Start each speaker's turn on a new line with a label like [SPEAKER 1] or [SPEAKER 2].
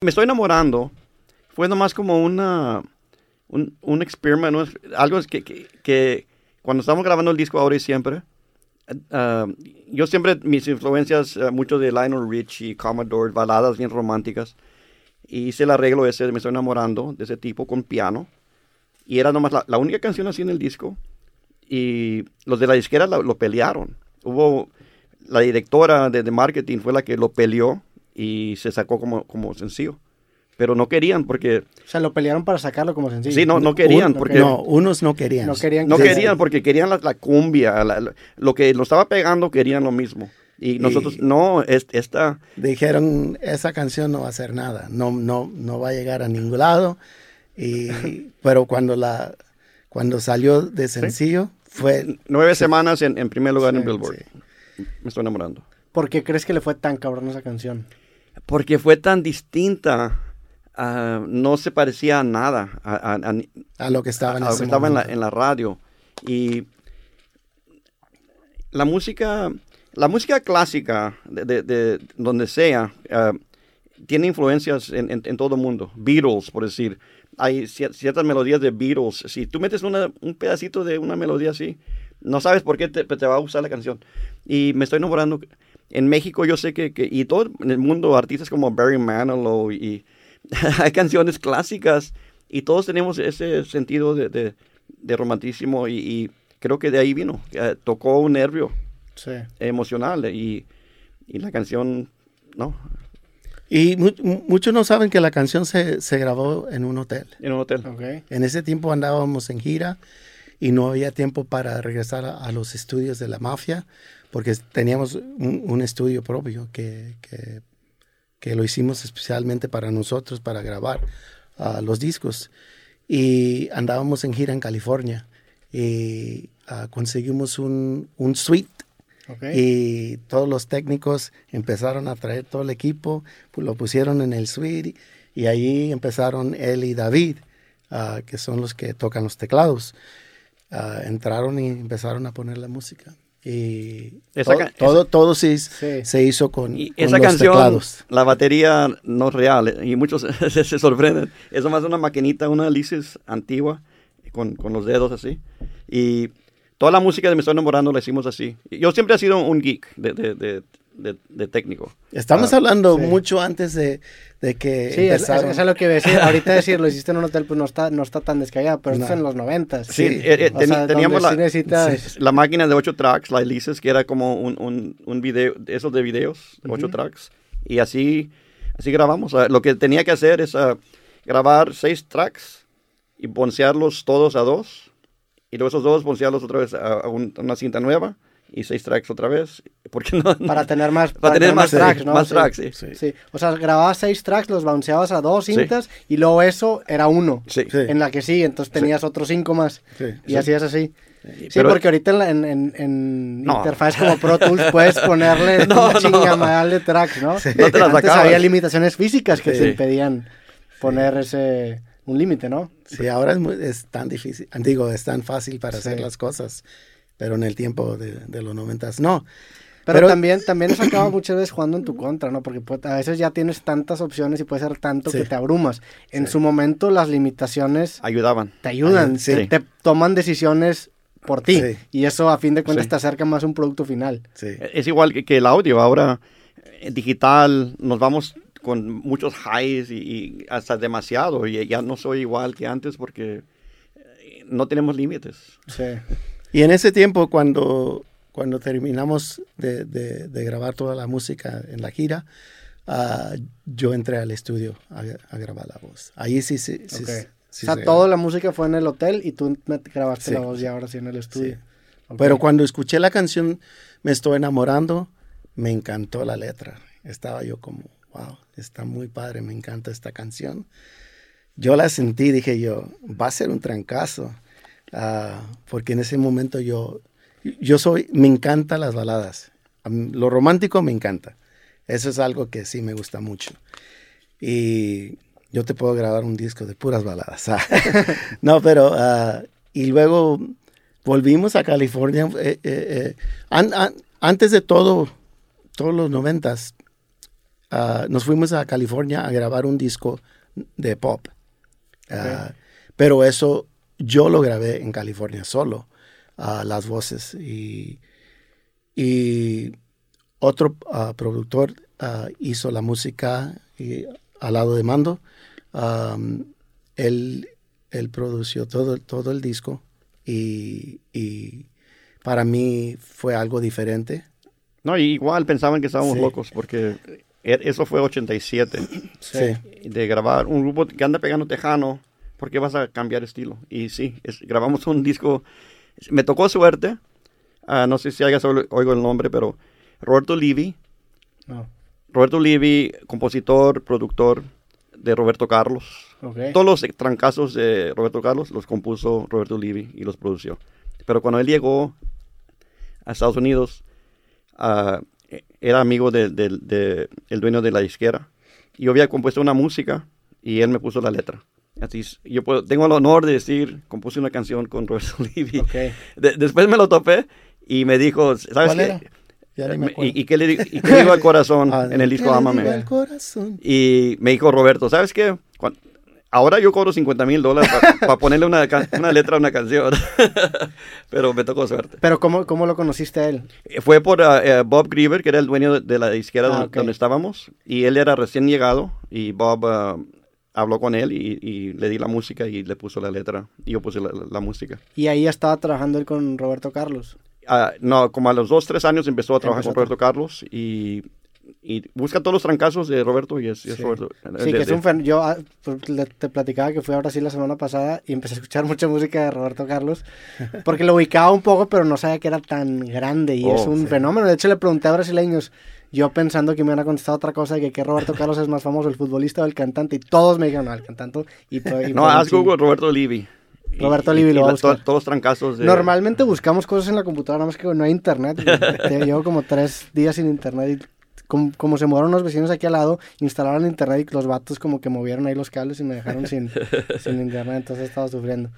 [SPEAKER 1] Me estoy enamorando. Fue nomás como una, un, experimento, algo que, que, cuando estamos grabando el disco ahora y siempre, uh, yo siempre, mis influencias, uh, mucho de Lionel Richie, Commodore, baladas bien románticas, y hice el arreglo ese, me estoy enamorando de ese tipo con piano, y era nomás la, la única canción así en el disco, y los de la disquera lo, lo pelearon. Hubo, la directora de, de marketing fue la que lo peleó, y se sacó como, como sencillo. Pero no querían porque...
[SPEAKER 2] O sea, lo pelearon para sacarlo como sencillo.
[SPEAKER 1] Sí, no, no querían
[SPEAKER 2] Un-
[SPEAKER 1] porque...
[SPEAKER 3] No, unos no querían.
[SPEAKER 2] No querían
[SPEAKER 1] No
[SPEAKER 2] que-
[SPEAKER 1] querían porque querían la, la cumbia, la- la- lo que lo estaba pegando querían lo mismo. Y nosotros, no, es, esta,
[SPEAKER 3] Dijeron, esa canción no va a hacer nada, no, no, no va a llegar a ningún lado. Y, pero cuando, la, cuando salió de sencillo, fue...
[SPEAKER 1] nueve semanas en, en primer lugar en
[SPEAKER 2] Sí,
[SPEAKER 1] Billboard. Me estoy enamorando.
[SPEAKER 2] ¿Por qué crees que le fue tan cabrón esa canción?
[SPEAKER 1] Porque fue tan distinta, ah, no se parecía a nada, a, a- a-
[SPEAKER 3] A lo que estaba en
[SPEAKER 1] a lo
[SPEAKER 3] ese
[SPEAKER 1] que estaba en la, en la radio. Y la música, la música clásica, de, de- de donde sea, ah, tiene influencias en, en- en todo el mundo. Beatles, por decir. Hay cier- ciertas melodías de Beatles. Si tú metes una- un pedacito de una melodía así, no sabes por qué te, te va a gustar la canción. Y me estoy enamorando. En México yo sé que, que- y todo en el mundo, artistas como Barry Manilow y hay canciones clásicas y todos tenemos ese sentido de, de, de romanticismo y, y creo que de ahí vino. Eh, tocó un nervio
[SPEAKER 2] Sí.
[SPEAKER 1] emocional y, y la canción, no,
[SPEAKER 3] Y mu- mu- muchos no saben que la canción se, se grabó en un hotel.
[SPEAKER 1] en un hotel.
[SPEAKER 2] Ok.
[SPEAKER 3] En ese tiempo andábamos en gira y no había tiempo para regresar a, a los estudios de la mafia porque teníamos un, un estudio propio que, que, que lo hicimos especialmente para nosotros, para grabar ah, los discos. Y andábamos en gira en California y ah, conseguimos un, un suite
[SPEAKER 2] Ok.
[SPEAKER 3] y todos los técnicos empezaron a traer todo el equipo, pues lo pusieron en el suite y ahí empezaron él y David, ah, que son los que tocan los teclados. Ah, entraron y empezaron a poner la música. Y
[SPEAKER 1] Esa
[SPEAKER 3] todo,
[SPEAKER 1] ca-
[SPEAKER 3] todo, todo se,
[SPEAKER 2] Sí.
[SPEAKER 3] se hizo con,
[SPEAKER 1] Y
[SPEAKER 3] con
[SPEAKER 1] esa
[SPEAKER 3] los
[SPEAKER 1] canción,
[SPEAKER 3] teclados.
[SPEAKER 1] la batería no es real eh, y muchos se, se sorprenden. Es más una maquinita, una Alices antigua con, con los dedos así. Y toda la música de Me Estoy Enamorando la hicimos así. Yo siempre he sido un geek de, de, de, de- de técnico.
[SPEAKER 3] Estamos
[SPEAKER 1] Ah,
[SPEAKER 3] hablando
[SPEAKER 2] sí.
[SPEAKER 3] mucho antes de, de que
[SPEAKER 2] Sí, es, es- lo que iba a decir. Ahorita decir, lo hiciste en un hotel, pues no está, no está tan descabellado, pero esto es
[SPEAKER 3] No.
[SPEAKER 2] en los noventas.
[SPEAKER 1] Sí,
[SPEAKER 3] Sí.
[SPEAKER 1] eh, eh,
[SPEAKER 2] O
[SPEAKER 1] teni-
[SPEAKER 2] sea,
[SPEAKER 1] teníamos la,
[SPEAKER 2] sí necesitas-
[SPEAKER 1] la máquina de 8 tracks, la Elises, que era como un, un, un video, esos de videos, 8
[SPEAKER 2] Ujú.
[SPEAKER 1] tracks. Y así, así grabamos. Lo que tenía que hacer es ah, grabar 6 tracks y poncearlos todos a dos. Y luego esos dos poncearlos otra vez a, a un- a una cinta nueva y 6 tracks otra vez. Porque no,
[SPEAKER 2] Para tener más,
[SPEAKER 1] para tener más,
[SPEAKER 2] tracks, ¿no?
[SPEAKER 1] más
[SPEAKER 2] Sí.
[SPEAKER 1] tracks, sí.
[SPEAKER 3] Sí.
[SPEAKER 2] Sí, o sea, grababas seis tracks, los bounceabas a dos
[SPEAKER 1] Sí.
[SPEAKER 2] cintas y luego eso era uno.
[SPEAKER 1] Sí.
[SPEAKER 3] Sí.
[SPEAKER 2] En la que sí, entonces tenías otros cinco más
[SPEAKER 3] Sí.
[SPEAKER 2] y hacías así. Sí,
[SPEAKER 1] Pero-
[SPEAKER 2] porque ahorita en, la- en, en, en
[SPEAKER 1] No.
[SPEAKER 2] interfaz como Pro Tools puedes ponerle
[SPEAKER 1] No,
[SPEAKER 2] un
[SPEAKER 1] no.
[SPEAKER 2] chingamadral de tracks, ¿no?
[SPEAKER 1] No te las
[SPEAKER 2] Antes había limitaciones físicas que
[SPEAKER 1] Sí.
[SPEAKER 2] te impedían poner ese un límite, ¿no?
[SPEAKER 3] Sí, ahora es, muy- es tan difícil, digo, es tan fácil para
[SPEAKER 2] Sí.
[SPEAKER 3] hacer las cosas, pero en el tiempo de, de los noventas no.
[SPEAKER 2] Pero,
[SPEAKER 3] Pero-
[SPEAKER 2] también, también eso acaba muchas veces jugando en tu contra, ¿no? Porque pues, a veces ya tienes tantas opciones y puede ser tanto
[SPEAKER 3] Sí.
[SPEAKER 2] que te abrumas. En
[SPEAKER 3] Sí.
[SPEAKER 2] su momento las limitaciones
[SPEAKER 1] Ayudaban.
[SPEAKER 2] te ayudan,
[SPEAKER 3] Ay, sí.
[SPEAKER 2] te, te toman decisiones por ti.
[SPEAKER 3] Sí.
[SPEAKER 2] Y eso a fin de cuentas
[SPEAKER 1] Sí.
[SPEAKER 2] te acerca más a un producto final.
[SPEAKER 3] Sí.
[SPEAKER 1] Es igual que, que el audio. Ahora, eh, digital, nos vamos con muchos highs y, y hasta demasiado. Y ya no soy igual que antes porque eh, no tenemos límites.
[SPEAKER 2] Sí.
[SPEAKER 3] Y en ese tiempo, cuando, cuando terminamos de, de- de grabar toda la música en la gira, ah, yo entré al estudio a, a grabar la voz. Ahí sí, sí, sí.
[SPEAKER 2] Ok.
[SPEAKER 3] sí
[SPEAKER 2] o sea,
[SPEAKER 3] se
[SPEAKER 2] toda la música fue en el hotel y tú grabaste
[SPEAKER 3] Sí.
[SPEAKER 2] la voz y ahora sí en el estudio.
[SPEAKER 3] Sí.
[SPEAKER 2] Ok.
[SPEAKER 3] Pero cuando escuché la canción Me estoy enamorando, me encantó la letra. Estaba yo como, wow, está muy padre, me encanta esta canción. Yo la sentí, dije yo, va a ser un trancazo. Ah, porque en ese momento yo, yo soy, me encantan las baladas. Lo romántico me encanta. Eso es algo que sí me gusta mucho. Y yo te puedo grabar un disco de puras baladas. ah. no, pero, ah, y luego volvimos a California. eh, eh, eh, an- an- antes de todo, todos los noventas, ah, nos fuimos a California a grabar un disco de pop. Pero eso yo lo grabé en California solo, ah, las voces. Y, y otro ah, productor ah, hizo la música y, al lado de Mando. Él, él produció todo, todo el disco y, y para mí fue algo diferente.
[SPEAKER 1] No, igual pensaban que estábamos
[SPEAKER 3] Sí.
[SPEAKER 1] locos porque e- eso fue 87.
[SPEAKER 3] Sí.
[SPEAKER 1] De grabar un grupo que anda pegando tejano, ¿por qué vas a cambiar estilo? Y sí, es- grabamos un disco. Me tocó suerte. ah, no sé si hayas oído el nombre, pero Roberto Livi.
[SPEAKER 2] No.
[SPEAKER 1] Roberto Livi, compositor, productor de Roberto Carlos. Todos los trancazos de Roberto Carlos los compuso Roberto Livi y los produció. Pero cuando él llegó a Estados Unidos, ah, era amigo del de, dueño de la disquera. Y yo había compuesto una música y él me puso la letra. Así, es, yo puedo- tengo el honor de decir, compuse una canción con Roberto Livi.
[SPEAKER 2] Ok.
[SPEAKER 1] De- después me lo topé y me dijo, ¿sabes
[SPEAKER 3] ¿Cuál
[SPEAKER 1] qué?
[SPEAKER 3] era? Me.
[SPEAKER 1] ¿Y, y qué le, y qué digo al corazón
[SPEAKER 3] Ah,
[SPEAKER 1] en el disco
[SPEAKER 3] corazón?
[SPEAKER 1] Y me dijo Roberto, ¿sabes qué? Cuan- ahora yo cobro 50 mil dólares para ponerle una, una letra a una canción. Pero me tocó suerte.
[SPEAKER 2] Pero ¿cómo, cómo lo conociste a él?
[SPEAKER 1] Eh, Fue por ah, eh, Bob Griever, que era el dueño de, de la disquera
[SPEAKER 2] Ah,
[SPEAKER 1] donde,
[SPEAKER 2] ok.
[SPEAKER 1] donde estábamos. Y él era recién llegado. Y Bob ah, habló con él y, y le di la música y le puso la letra. Y yo puse la, la- la música.
[SPEAKER 2] Y ahí estaba trabajando él con Roberto Carlos.
[SPEAKER 1] Ah, no, como a los dos, tres años empezó a trabajar
[SPEAKER 2] Empezó
[SPEAKER 1] con
[SPEAKER 2] a
[SPEAKER 1] Roberto Carlos. Y, y busca todos los trancazos de Roberto y es, es. Roberto.
[SPEAKER 2] Sí,
[SPEAKER 1] de-
[SPEAKER 2] que es un fen- Yo ah, pues, te platicaba que fui a Brasil la semana pasada y empecé a escuchar mucha música de Roberto Carlos. Porque lo ubicaba un poco, pero no sabía que era tan grande. Y
[SPEAKER 1] Oh,
[SPEAKER 2] es un
[SPEAKER 1] sí.
[SPEAKER 2] fenómeno. De hecho, le pregunté a brasileños, yo pensando que me iban a contestar otra cosa, que que Roberto Carlos es más famoso, el futbolista o el cantante. Y todos me dijeron, no, el cantante. Y, y
[SPEAKER 1] No, haz. Google Roberto Livi.
[SPEAKER 2] Roberto Livi lo va a
[SPEAKER 1] to- todos los trancazos de...
[SPEAKER 2] Normalmente buscamos cosas en la computadora, nada más que no hay internet. Llevo como tres días sin internet y como, como se mudaron unos vecinos aquí al lado, instalaron internet y los vatos como que movieron ahí los cables y me dejaron sin, sin internet, entonces estaba sufriendo.